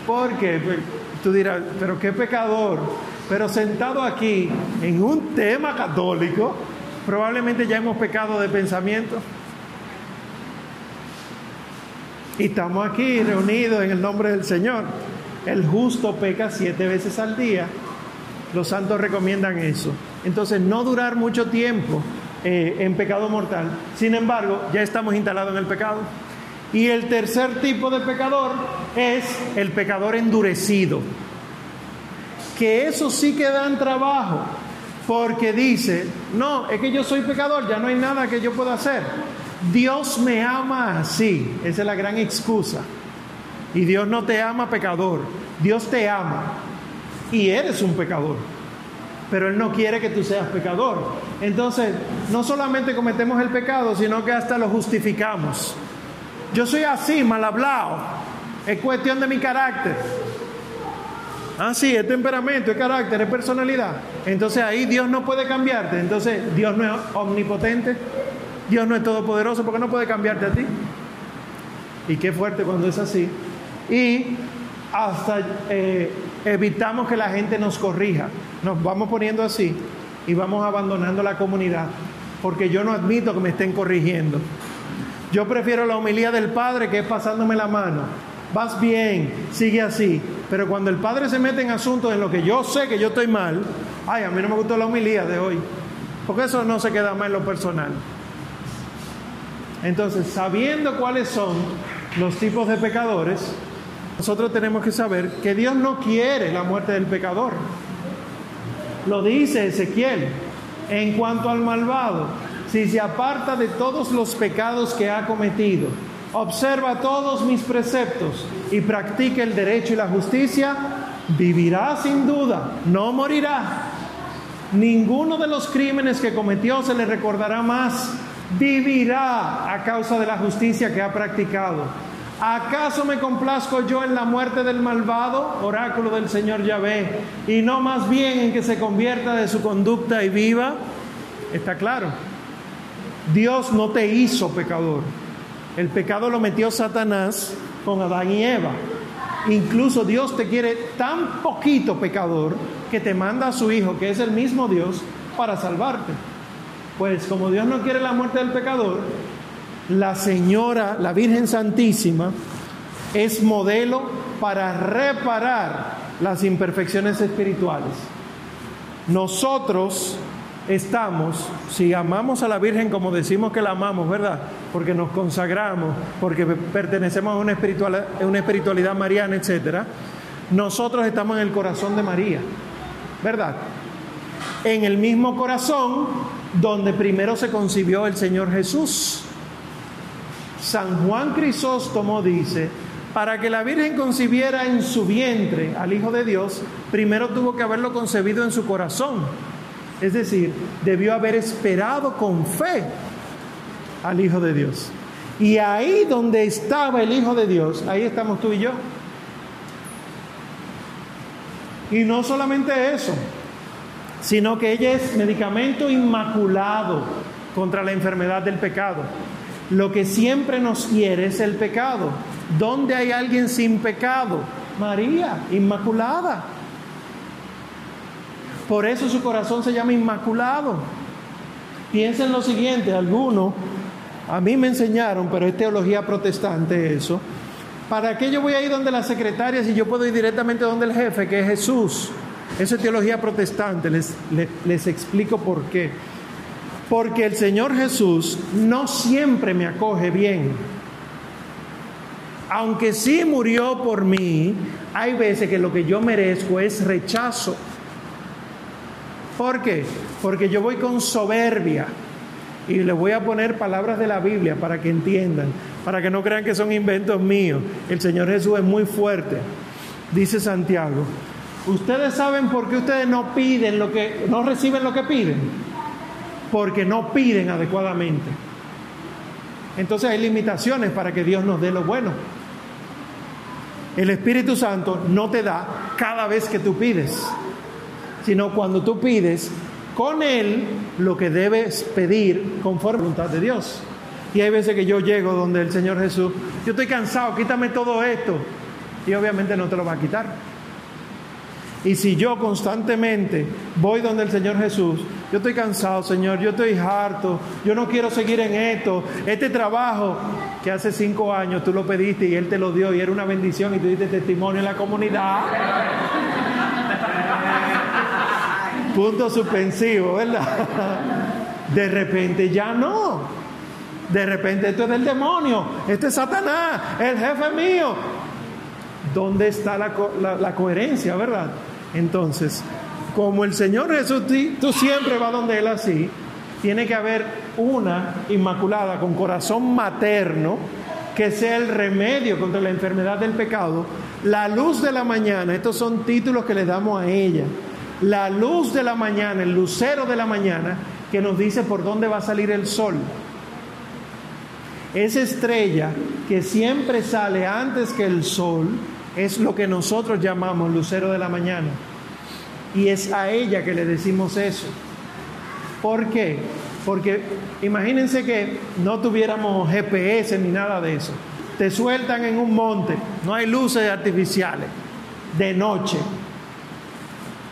Porque pues, tú dirás, pero qué pecador. Pero sentado aquí en un tema católico, probablemente ya hemos pecado de pensamiento. Y estamos aquí reunidos en el nombre del Señor. El justo peca siete veces al día. Los santos recomiendan eso. Entonces, no durar mucho tiempo eh, en pecado mortal. Sin embargo, ya estamos instalados en el pecado. Y el tercer tipo de pecador es el pecador endurecido. Que eso sí que dan trabajo. Porque dice, no, es que yo soy pecador, ya no hay nada que yo pueda hacer. Dios me ama así, esa es la gran excusa. Y Dios no te ama pecador, Dios te ama y eres un pecador. Pero Él no quiere que tú seas pecador. Entonces, no solamente cometemos el pecado, sino que hasta lo justificamos. Yo soy así, mal hablado. Es cuestión de mi carácter. Ah, sí, es temperamento, es carácter, es personalidad. Entonces ahí Dios no puede cambiarte. Entonces Dios no es omnipotente. Dios no es todopoderoso porque no puede cambiarte a ti. Y qué fuerte cuando es así. Y hasta eh, evitamos que la gente nos corrija. Nos vamos poniendo así y vamos abandonando la comunidad. Porque yo no admito que me estén corrigiendo. Yo prefiero la homilía del Padre que es pasándome la mano. Vas bien, sigue así. Pero cuando el Padre se mete en asuntos en lo que yo sé que yo estoy mal, ay, a mí no me gustó la homilía de hoy. Porque eso no se queda más en lo personal. Entonces, sabiendo cuáles son los tipos de pecadores, nosotros tenemos que saber que Dios no quiere la muerte del pecador. Lo dice Ezequiel. En cuanto al malvado, si se aparta de todos los pecados que ha cometido, observa todos mis preceptos y practica el derecho y la justicia, vivirá sin duda, no morirá. Ninguno de los crímenes que cometió se le recordará más vivirá a causa de la justicia que ha practicado. ¿Acaso me complazco yo en la muerte del malvado, oráculo del Señor Yahvé, y no más bien en que se convierta de su conducta y viva? Está claro. Dios no te hizo pecador. El pecado lo metió Satanás con Adán y Eva. Incluso Dios te quiere tan poquito pecador que te manda a su Hijo, que es el mismo Dios, para salvarte. Pues como Dios no quiere la muerte del pecador, la Señora, la Virgen Santísima, es modelo para reparar las imperfecciones espirituales. Nosotros estamos, si amamos a la Virgen como decimos que la amamos, ¿verdad? Porque nos consagramos, porque pertenecemos a una espiritualidad, mariana, etc. Nosotros estamos en el corazón de María, ¿verdad? En el mismo corazón donde primero se concibió el Señor Jesús. San Juan Crisóstomo dice, para que la Virgen concibiera en su vientre al Hijo de Dios, primero tuvo que haberlo concebido en su corazón. Es decir, debió haber esperado con fe al Hijo de Dios. Y ahí donde estaba el Hijo de Dios, ahí estamos tú y yo. Y no solamente eso, sino que ella es medicamento inmaculado contra la enfermedad del pecado. Lo que siempre nos hiere es el pecado. ¿Dónde hay alguien sin pecado? María, inmaculada. Por eso su corazón se llama inmaculado. Piensen lo siguiente, algunos, a mí me enseñaron, pero es teología protestante eso, ¿para qué yo voy a ir donde la secretaria si yo puedo ir directamente donde el jefe, que es Jesús? Eso es teología protestante, les, les, les explico por qué. Porque el Señor Jesús no siempre me acoge bien. Aunque sí murió por mí, hay veces que lo que yo merezco es rechazo. ¿Por qué? Porque yo voy con soberbia y les voy a poner palabras de la Biblia para que entiendan, para que no crean que son inventos míos. El Señor Jesús es muy fuerte. Dice Santiago, ustedes saben por qué ustedes no piden lo que no reciben lo que piden porque no piden adecuadamente. Entonces hay limitaciones para que Dios nos dé lo bueno. El Espíritu Santo no te da cada vez que tú pides, sino cuando tú pides con Él lo que debes pedir conforme a la voluntad de Dios. Y hay veces que yo llego donde el Señor Jesús, yo estoy cansado, quítame todo esto. Y obviamente no te lo va a quitar. Y si yo constantemente voy donde el Señor Jesús, yo estoy cansado, Señor, yo estoy harto, yo no quiero seguir en esto, este trabajo que hace cinco años tú lo pediste y Él te lo dio y era una bendición y tú diste testimonio en la comunidad. Punto suspensivo, ¿verdad? De repente ya no. De repente esto es del demonio, esto es Satanás, el jefe mío. ¿Dónde está la, la, la coherencia, verdad? Entonces, como el Señor Jesús, tú siempre vas donde Él así, tiene que haber una inmaculada con corazón materno que sea el remedio contra la enfermedad del pecado. La luz de la mañana, estos son títulos que le damos a ella. La luz de la mañana, el lucero de la mañana, que nos dice por dónde va a salir el sol. Esa estrella que siempre sale antes que el sol, es lo que nosotros llamamos lucero de la mañana. Y es a ella que le decimos eso. ¿Por qué? Porque imagínense que no tuviéramos GPS ni nada de eso. Te sueltan en un monte, no hay luces artificiales, de noche.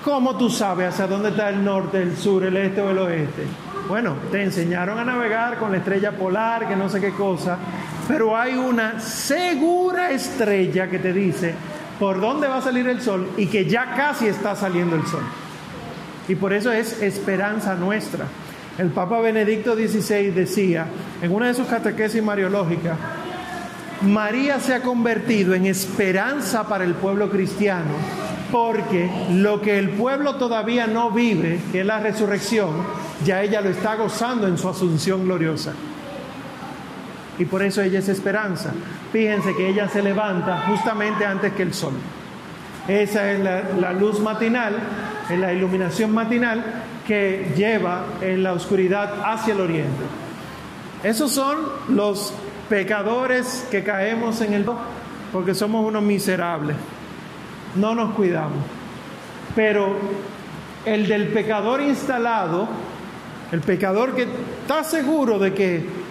¿Cómo tú sabes hacia dónde está el norte, el sur, el este o el oeste? Bueno, te enseñaron a navegar con la estrella polar, que no sé qué cosa, pero hay una segura estrella que te dice por dónde va a salir el sol y que ya casi está saliendo el sol. Y por eso es esperanza nuestra. El Papa Benedicto XVI decía en una de sus catequesis mariológicas, María se ha convertido en esperanza para el pueblo cristiano, porque lo que el pueblo todavía no vive, que es la resurrección, ya ella lo está gozando en su asunción gloriosa y por eso ella es esperanza. Fíjense que ella se levanta justamente antes que el sol. Esa es la, luz matinal, es la iluminación matinal que lleva en la oscuridad hacia el oriente. Esos son los pecadores que caemos en el porque somos unos miserables. No nos cuidamos. Pero el del pecador instalado, el pecador que está seguro de que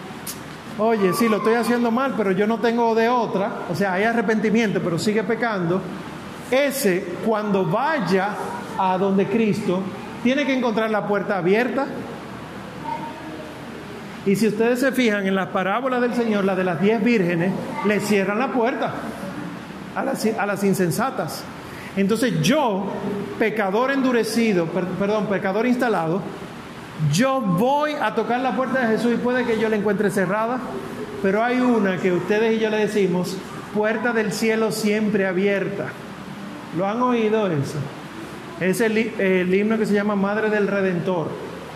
oye, sí, lo estoy haciendo mal, pero yo no tengo de otra, o sea, hay arrepentimiento, pero sigue pecando, ese cuando vaya a donde Cristo, tiene que encontrar la puerta abierta. Y si ustedes se fijan en las parábolas del Señor, la de las diez vírgenes, le cierran la puerta a las, a las insensatas. Entonces yo, pecador endurecido, perdón, pecador instalado, yo voy a tocar la puerta de Jesús y puede que yo la encuentre cerrada, pero hay una que ustedes y yo le decimos, puerta del cielo siempre abierta. ¿Lo han oído eso? Es el, el himno que se llama Madre del Redentor,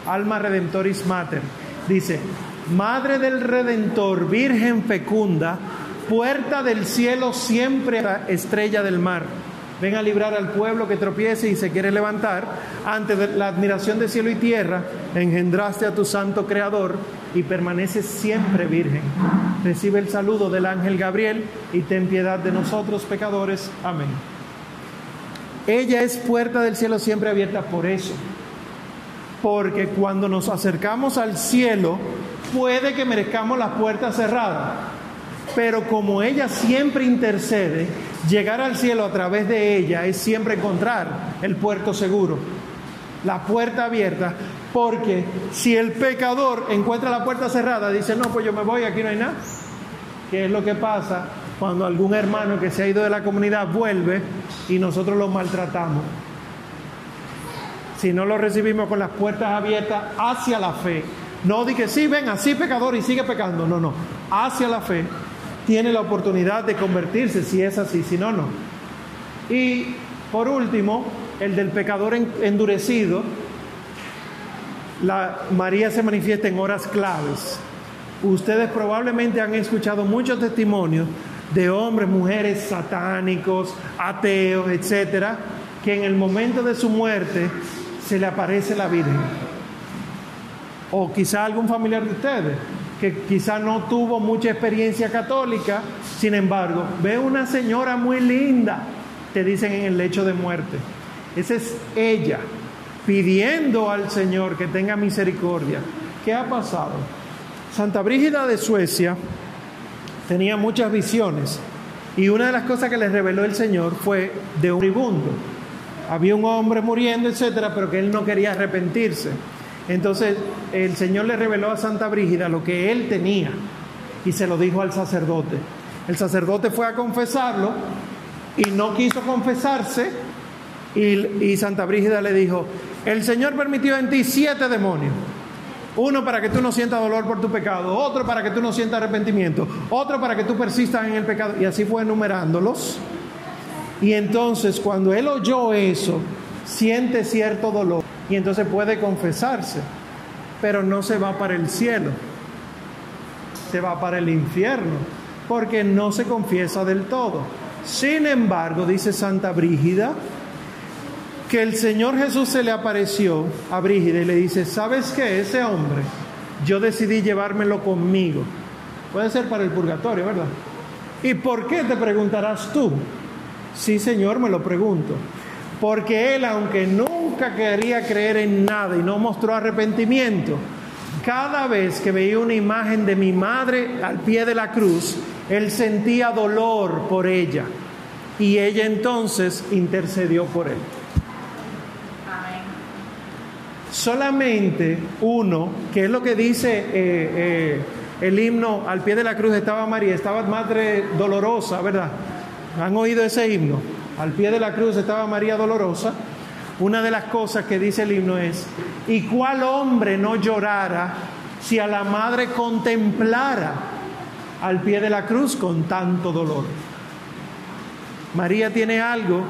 Alma Redentoris Mater. Dice, Madre del Redentor, Virgen fecunda, puerta del cielo siempre estrella del mar. Ven a librar al pueblo que tropiece y se quiere levantar. Ante la admiración de cielo y tierra, engendraste a tu santo creador y permaneces siempre virgen. Recibe el saludo del ángel Gabriel y ten piedad de nosotros pecadores. Amén. Ella es puerta del cielo siempre abierta por eso. Porque cuando nos acercamos al cielo, puede que merezcamos las puertas cerradas. Pero como ella siempre intercede, llegar al cielo a través de ella es siempre encontrar el puerto seguro, la puerta abierta. Porque si el pecador encuentra la puerta cerrada, dice, no, pues yo me voy, aquí no hay nada. ¿Qué es lo que pasa cuando algún hermano que se ha ido de la comunidad vuelve y nosotros lo maltratamos? Si no lo recibimos con las puertas abiertas hacia la fe, no dije, sí, ven así pecador y sigue pecando, no, no, hacia la fe, tiene la oportunidad de convertirse si es así, si no, no. Y por último, el del pecador endurecido, la, María se manifiesta en horas claves. Ustedes probablemente han escuchado muchos testimonios de hombres, mujeres satánicos, ateos, etcétera, que en el momento de su muerte se le aparece la Virgen. O quizá algún familiar de ustedes que quizá no tuvo mucha experiencia católica, sin embargo, ve una señora muy linda, te dicen en el lecho de muerte. Esa es ella pidiendo al Señor que tenga misericordia. ¿Qué ha pasado? Santa Brígida de Suecia tenía muchas visiones y una de las cosas que le reveló el Señor fue de un moribundo. Había un hombre muriendo, etcétera, pero que él no quería arrepentirse. Entonces el Señor le reveló a Santa Brígida lo que él tenía y se lo dijo al sacerdote. El sacerdote fue a confesarlo y no quiso confesarse y, y Santa Brígida le dijo, el Señor permitió en ti siete demonios. Uno para que tú no sientas dolor por tu pecado, otro para que tú no sientas arrepentimiento, otro para que tú persistas en el pecado. Y así fue enumerándolos. Y entonces cuando él oyó eso, siente cierto dolor y entonces puede confesarse, pero no se va para el cielo, se va para el infierno, porque no se confiesa del todo. Sin embargo, dice Santa Brígida, que el Señor Jesús se le apareció a Brígida y le dice, ¿sabes qué? Ese hombre, yo decidí llevármelo conmigo. Puede ser para el purgatorio, ¿verdad? ¿Y por qué te preguntarás tú? Sí, Señor, me lo pregunto. Porque él, aunque nunca quería creer en nada y no mostró arrepentimiento, cada vez que veía una imagen de mi madre al pie de la cruz, él sentía dolor por ella. Y ella entonces intercedió por él. Solamente uno, que es lo que dice eh, eh, el himno, al pie de la cruz estaba María, estaba Madre Dolorosa, ¿verdad? ¿Han oído ese himno? Al pie de la cruz estaba María Dolorosa. Una de las cosas que dice el himno es, ¿y cuál hombre no llorara si a la madre contemplara al pie de la cruz con tanto dolor? María tiene algo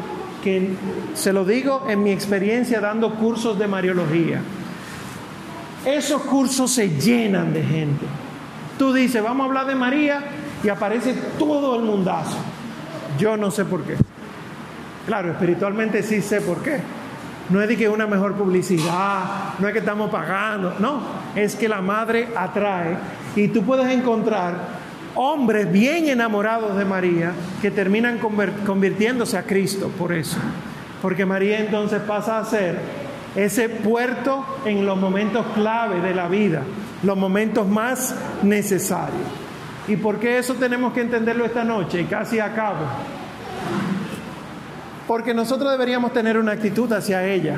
que se lo digo en mi experiencia dando cursos de Mariología. Esos cursos se llenan de gente. Tú dices, vamos a hablar de María y aparece todo el mundazo. Yo no sé por qué. Claro, espiritualmente sí sé por qué. No es de que una mejor publicidad, no es que estamos pagando, no, es que la madre atrae y tú puedes encontrar hombres bien enamorados de María que terminan convirtiéndose a Cristo por eso. Porque María entonces pasa a ser ese puerto en los momentos clave de la vida, los momentos más necesarios. ¿Y por qué eso tenemos que entenderlo esta noche? Y casi acabo. Porque nosotros deberíamos tener una actitud hacia ella.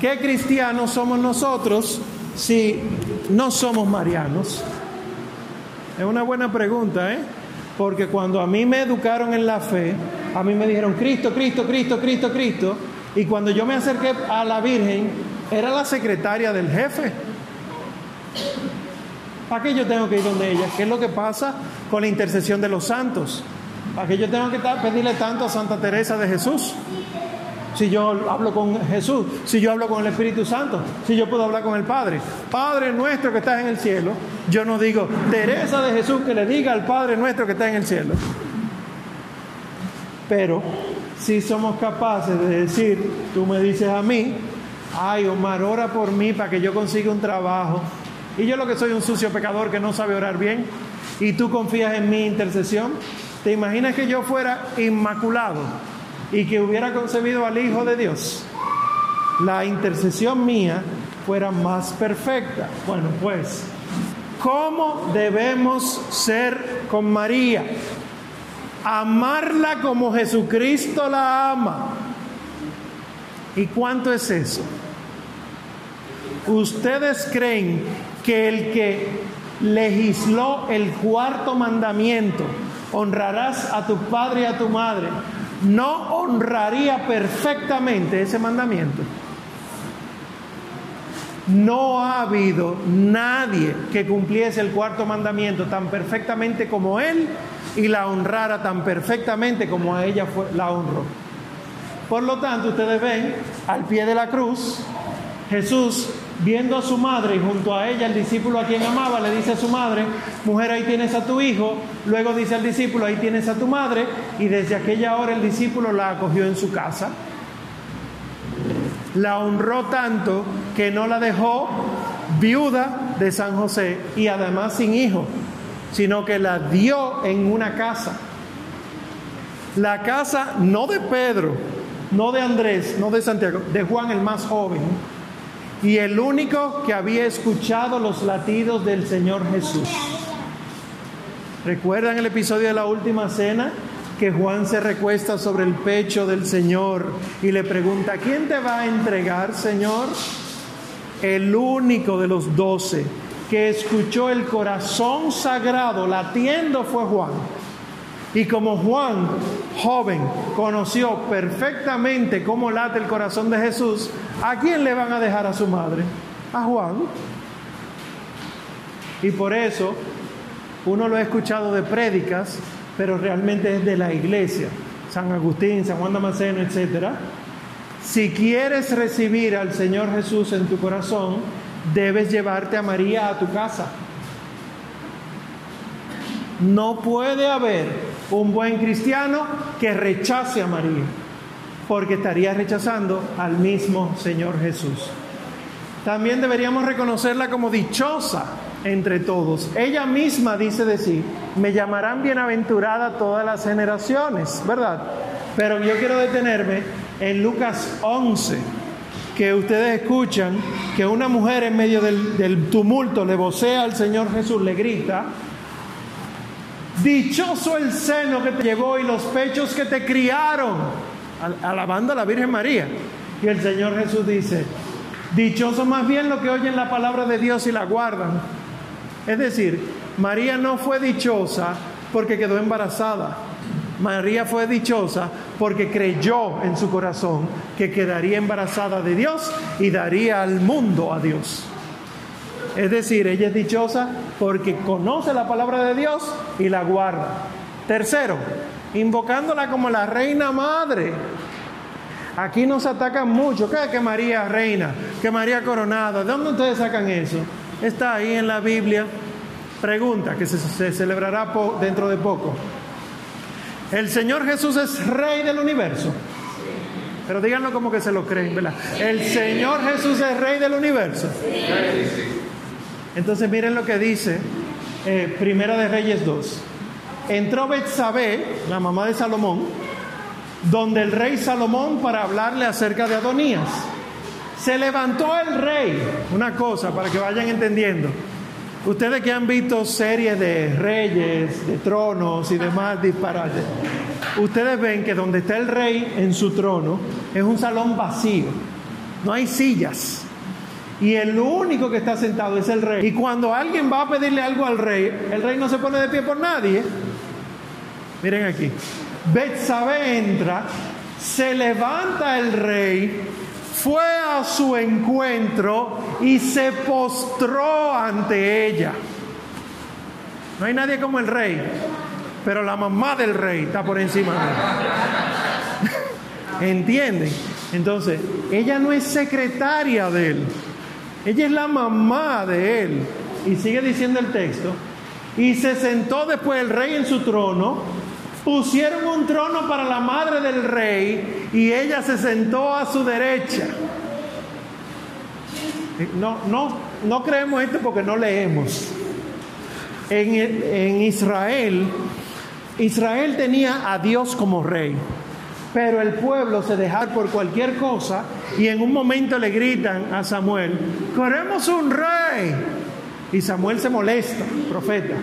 ¿Qué cristianos somos nosotros si no somos marianos? Es una buena pregunta, ¿eh? Porque cuando a mí me educaron en la fe, a mí me dijeron Cristo, Cristo, Cristo, Cristo, Cristo. Y cuando yo me acerqué a la Virgen, era la secretaria del jefe. ¿Para qué yo tengo que ir donde ella? ¿Qué es lo que pasa con la intercesión de los santos? ¿Para qué yo tengo que pedirle tanto a Santa Teresa de Jesús? si yo hablo con Jesús, si yo hablo con el Espíritu Santo, si yo puedo hablar con el Padre. Padre nuestro que estás en el cielo, yo no digo Teresa de Jesús que le diga al Padre nuestro que está en el cielo. Pero si somos capaces de decir, tú me dices a mí, ay Omar, ora por mí para que yo consiga un trabajo. Y yo lo que soy un sucio pecador que no sabe orar bien, y tú confías en mi intercesión. ¿Te imaginas que yo fuera inmaculado y que hubiera concebido al Hijo de Dios? La intercesión mía fuera más perfecta. Bueno, pues, ¿cómo debemos ser con María? Amarla como Jesucristo la ama. ¿Y cuánto es eso? ¿Ustedes creen que el que legisló el cuarto mandamiento, honrarás a tu padre y a tu madre, no honraría perfectamente ese mandamiento? No ha habido nadie que cumpliese el cuarto mandamiento tan perfectamente como él y la honrara tan perfectamente como a ella la honró. Por lo tanto, ustedes ven al pie de la cruz, Jesús viendo a su madre y junto a ella el discípulo a quien amaba le dice a su madre, mujer ahí tienes a tu hijo, luego dice al discípulo ahí tienes a tu madre y desde aquella hora el discípulo la acogió en su casa. La honró tanto que no la dejó viuda de San José y además sin hijo, sino que la dio en una casa. La casa no de Pedro, no de Andrés, no de Santiago, de Juan el más joven y el único que había escuchado los latidos del Señor Jesús. ¿Recuerdan el episodio de la última cena? Que Juan se recuesta sobre el pecho del Señor y le pregunta, ¿quién te va a entregar, Señor? El único de los doce que escuchó el corazón sagrado latiendo fue Juan. Y como Juan, joven, conoció perfectamente cómo late el corazón de Jesús, ¿a quién le van a dejar a su madre? A Juan. Y por eso uno lo ha escuchado de prédicas, pero realmente es de la iglesia. San Agustín, San Juan Damasceno, etc. Si quieres recibir al Señor Jesús en tu corazón, debes llevarte a María a tu casa. No puede haber un buen cristiano que rechace a María, porque estaría rechazando al mismo Señor Jesús. También deberíamos reconocerla como dichosa entre todos. Ella misma dice de sí, me llamarán bienaventurada todas las generaciones, ¿verdad? Pero yo quiero detenerme en Lucas 11, que ustedes escuchan que una mujer en medio del, tumulto le vocea al Señor Jesús, le grita, Dichoso el seno que te llevó y los pechos que te criaron, alabando a la Virgen María. Y el Señor Jesús dice, dichoso más bien lo que oyen la palabra de Dios y la guardan. Es decir, María no fue dichosa porque quedó embarazada. María fue dichosa porque creyó en su corazón que quedaría embarazada de Dios y daría al mundo a Dios. Es decir, ella es dichosa porque conoce la palabra de Dios y la guarda. Tercero, invocándola como la reina madre. Aquí nos atacan mucho. ¿Qué que María reina? Que María coronada. ¿De dónde ustedes sacan eso? Está ahí en la Biblia. Pregunta que se, celebrará dentro de poco. El Señor Jesús es rey del universo. Pero díganlo como que se lo creen, ¿verdad? El Señor Jesús es rey del universo. Entonces miren lo que dice eh, Primera de Reyes 2. Entró Betsabé, la mamá de Salomón, donde el rey Salomón para hablarle acerca de Adonías. Se levantó el rey, una cosa para que vayan entendiendo. Ustedes que han visto series de reyes, de tronos y demás disparates, ustedes ven que donde está el rey en su trono es un salón vacío, no hay sillas y el único que está sentado es el rey. Y cuando alguien va a pedirle algo al rey, el rey no se pone de pie por nadie. Miren aquí. Betsabe entra, se levanta el rey, fue a su encuentro y se postró ante ella. No hay nadie como el rey, pero la mamá del rey está por encima de él. <laughs> ¿Entienden? Entonces, ella no es secretaria de él. Ella es la mamá de él. Y sigue diciendo el texto. Y se sentó después el rey en su trono, Pusieron un trono para la madre del rey y ella se sentó a su derecha. No, no, no creemos esto porque no leemos. En, en Israel, Israel tenía a Dios como rey, pero el pueblo se dejaba por cualquier cosa y en un momento le gritan a Samuel, queremos un rey. Y Samuel se molesta, profeta.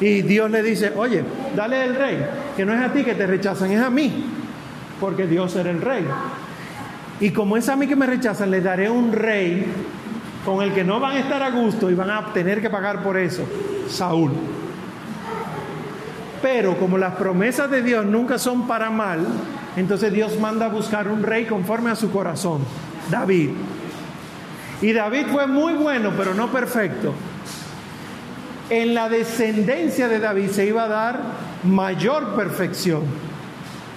Y Dios le dice, oye, dale el rey, que no es a ti que te rechazan, es a mí, porque Dios era el rey. Y como es a mí que me rechazan, le daré un rey con el que no van a estar a gusto y van a tener que pagar por eso, Saúl. Pero como las promesas de Dios nunca son para mal, entonces Dios manda a buscar un rey conforme a su corazón, David. Y David fue muy bueno, pero no perfecto en la descendencia de David se iba a dar mayor perfección.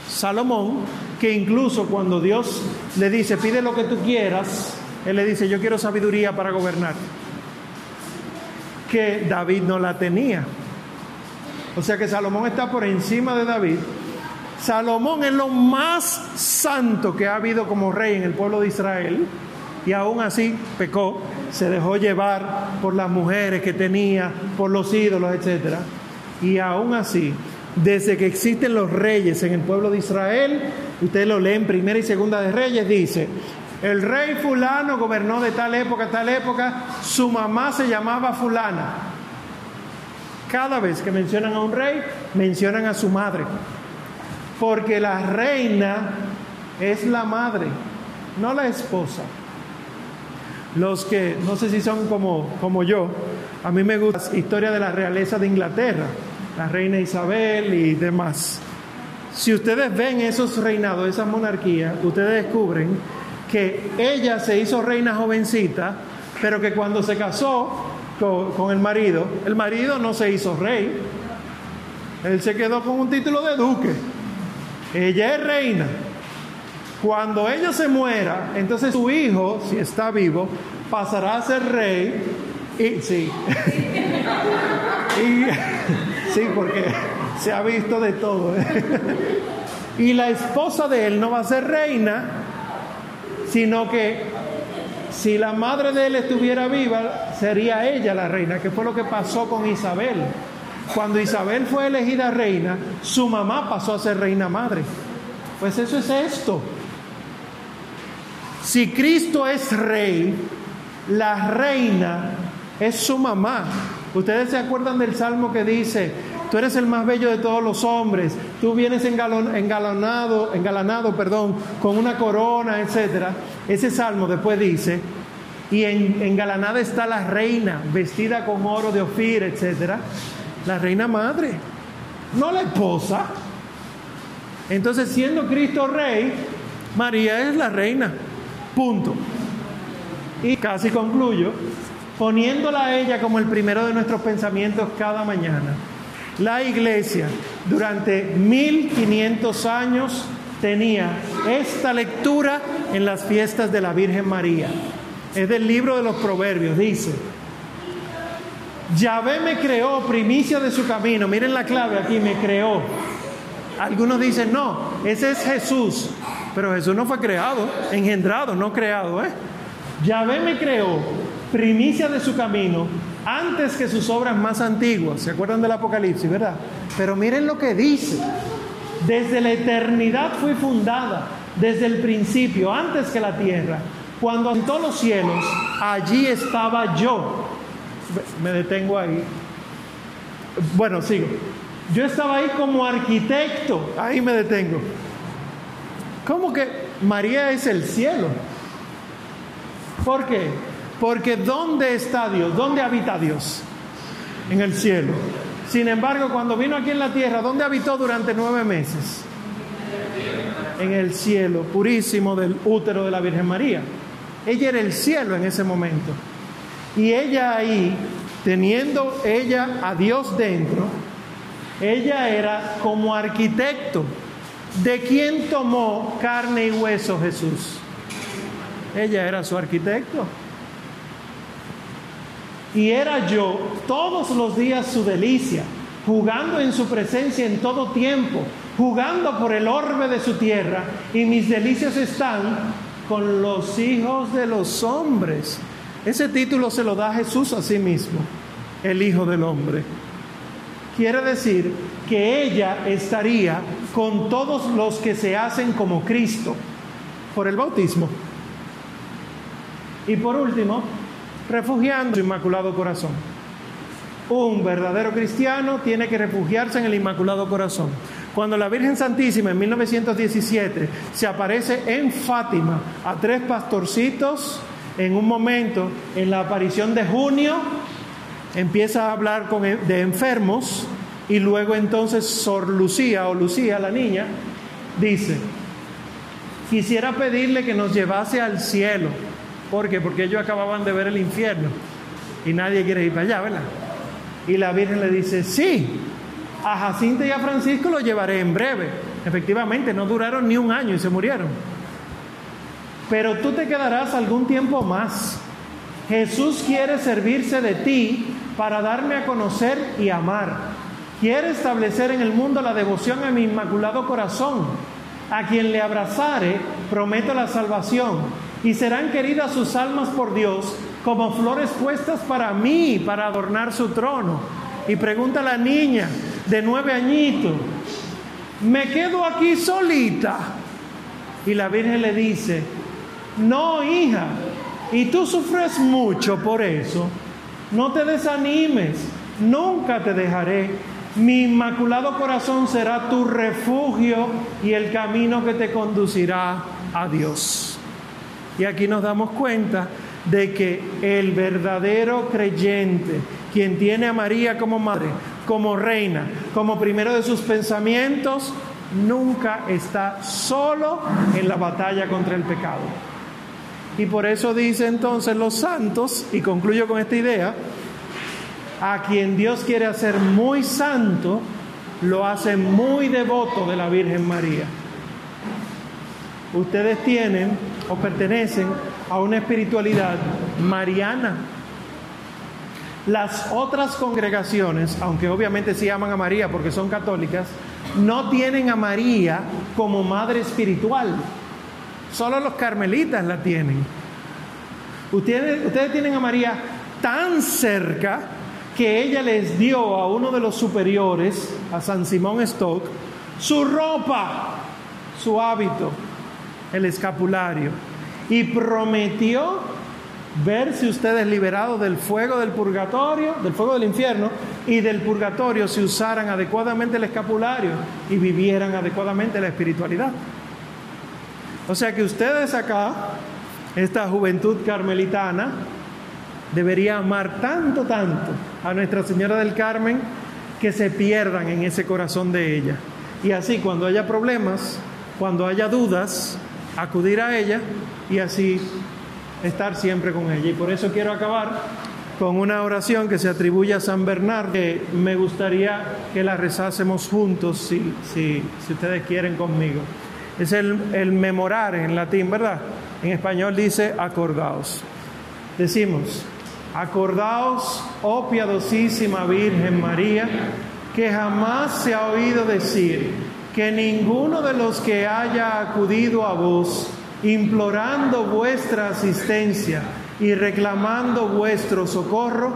Salomón, que incluso cuando Dios le dice, pide lo que tú quieras, él le dice, yo quiero sabiduría para gobernar. Que David no la tenía. O sea que Salomón está por encima de David. Salomón es lo más santo que ha habido como rey en el pueblo de Israel y aún así pecó, se dejó llevar por las mujeres que tenía, por los ídolos, etc. Y aún así, desde que existen los reyes en el pueblo de Israel, ustedes lo leen primera y segunda de Reyes, dice, el rey fulano gobernó de tal época a tal época, su mamá se llamaba fulana. Cada vez que mencionan a un rey, mencionan a su madre, porque la reina es la madre, no la esposa. Los que, no sé si son como, como yo, a mí me gusta la historia de la realeza de Inglaterra, la reina Isabel y demás. Si ustedes ven esos reinados, esas monarquías, ustedes descubren que ella se hizo reina jovencita, pero que cuando se casó con, con, el marido, el marido no se hizo rey, él se quedó con un título de duque. Ella es reina. Cuando ella se muera, entonces su hijo, si está vivo, pasará a ser rey. Y sí. <laughs> sí, porque se ha visto de todo. ¿eh? y la esposa de él no va a ser reina, sino que si la madre de él estuviera viva, sería ella la reina, que fue lo que pasó con Isabel. Cuando Isabel fue elegida reina, su mamá pasó a ser reina madre. Pues eso es esto. Si Cristo es rey, la reina es su mamá. Ustedes se acuerdan del salmo que dice, tú eres el más bello de todos los hombres, tú vienes engalanado, engalanado perdón, con una corona, etc. Ese salmo después dice, y en, engalanada está la reina, vestida con oro de Ofir, etc. La reina madre, no la esposa. Entonces, siendo Cristo rey, María es la reina. Punto. Y casi concluyo, poniéndola a ella como el primero de nuestros pensamientos cada mañana. La iglesia durante 1500 años tenía esta lectura en las fiestas de la Virgen María. Es del libro de los Proverbios, dice, Yahvé me creó primicia de su camino. Miren la clave aquí, me creó. Algunos dicen, no, ese es Jesús. Pero Jesús no fue creado, engendrado, no creado. ¿eh? Yahvé me creó primicia de su camino antes que sus obras más antiguas. ¿Se acuerdan del Apocalipsis, verdad? Pero miren lo que dice. Desde la eternidad fui fundada, desde el principio, antes que la tierra. Cuando todos los cielos, allí estaba yo. Me detengo ahí. Bueno, sigo. Yo estaba ahí como arquitecto. Ahí me detengo. ¿Cómo que María es el cielo? ¿Por qué? Porque ¿dónde está Dios? ¿Dónde habita Dios? En el cielo. Sin embargo, cuando vino aquí en la tierra, ¿dónde habitó durante nueve meses? En el cielo, purísimo del útero de la Virgen María. Ella era el cielo en ese momento. Y ella ahí, teniendo ella a Dios dentro, ella era como arquitecto ¿De quién tomó carne y hueso Jesús? Ella era su arquitecto. Y era yo todos los días su delicia, jugando en su presencia en todo tiempo, jugando por el orbe de su tierra, y mis delicias están con los hijos de los hombres. Ese título se lo da Jesús a sí mismo, el Hijo del Hombre. Quiere decir que ella estaría con todos los que se hacen como Cristo por el bautismo. Y por último, refugiando el Inmaculado Corazón. Un verdadero cristiano tiene que refugiarse en el Inmaculado Corazón. Cuando la Virgen Santísima en 1917 se aparece en Fátima a tres pastorcitos, en un momento, en la aparición de junio, empieza a hablar con, e, de enfermos y luego entonces Sor Lucía o Lucía, la niña, dice, quisiera pedirle que nos llevase al cielo. ¿Por qué? Porque ellos acababan de ver el infierno y nadie quiere ir para allá, ¿verdad? Y la Virgen le dice, sí, a Jacinta y a Francisco lo llevaré en breve. Efectivamente, no duraron ni un año y se murieron. Pero tú te quedarás algún tiempo más. Jesús quiere servirse de ti para darme a conocer y amar. Quiere establecer en el mundo la devoción a mi inmaculado corazón. A quien le abrazare, prometo la salvación. Y serán queridas sus almas por Dios como flores puestas para mí, para adornar su trono. Y pregunta la niña, de nueve añitos, me quedo aquí solita. Y la Virgen le dice, no, hija, y tú sufres mucho por eso, no te desanimes, nunca te dejaré. Mi inmaculado corazón será tu refugio y el camino que te conducirá a Dios. Y aquí nos damos cuenta de que el verdadero creyente, quien tiene a María como madre, como reina, como primero de sus pensamientos, nunca está solo en la batalla contra el pecado. Y por eso dice entonces los santos, y concluyo con esta idea, a quien Dios quiere hacer muy santo, lo hace muy devoto de la Virgen María. Ustedes tienen o pertenecen a una espiritualidad mariana. Las otras congregaciones, aunque obviamente se llaman a María porque son católicas, no tienen a María como madre espiritual. Solo los carmelitas la tienen. Ustedes, ustedes tienen a María tan cerca que ella les dio a uno de los superiores, a San Simón Stock, su ropa, su hábito, el escapulario, y prometió ver si ustedes liberados del fuego del purgatorio, del fuego del infierno y del purgatorio si usaran adecuadamente el escapulario y vivieran adecuadamente la espiritualidad. O sea que ustedes acá, esta juventud carmelitana, debería amar tanto, tanto a Nuestra Señora del Carmen que se pierdan en ese corazón de ella. Y así cuando haya problemas, cuando haya dudas, acudir a ella y así estar siempre con ella. Y por eso quiero acabar con una oración que se atribuye a San Bernardo, que me gustaría que la rezásemos juntos, si, si, si ustedes quieren conmigo. Es el, el memorar en latín, ¿verdad? En español dice acordaos. Decimos, acordaos, oh piadosísima Virgen María, que jamás se ha oído decir que ninguno de los que haya acudido a vos, implorando vuestra asistencia y reclamando vuestro socorro,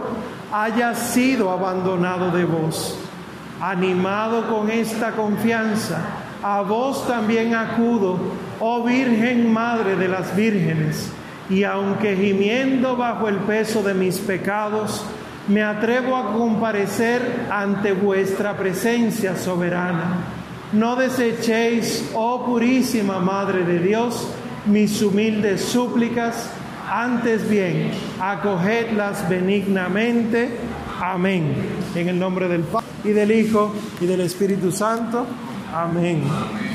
haya sido abandonado de vos. Animado con esta confianza, a vos también acudo, oh Virgen Madre de las Vírgenes, y aunque gimiendo bajo el peso de mis pecados, me atrevo a comparecer ante vuestra presencia soberana. No desechéis, oh purísima Madre de Dios, mis humildes súplicas, antes bien, acogedlas benignamente. Amén. En el nombre del Padre y del Hijo y del Espíritu Santo. Amén.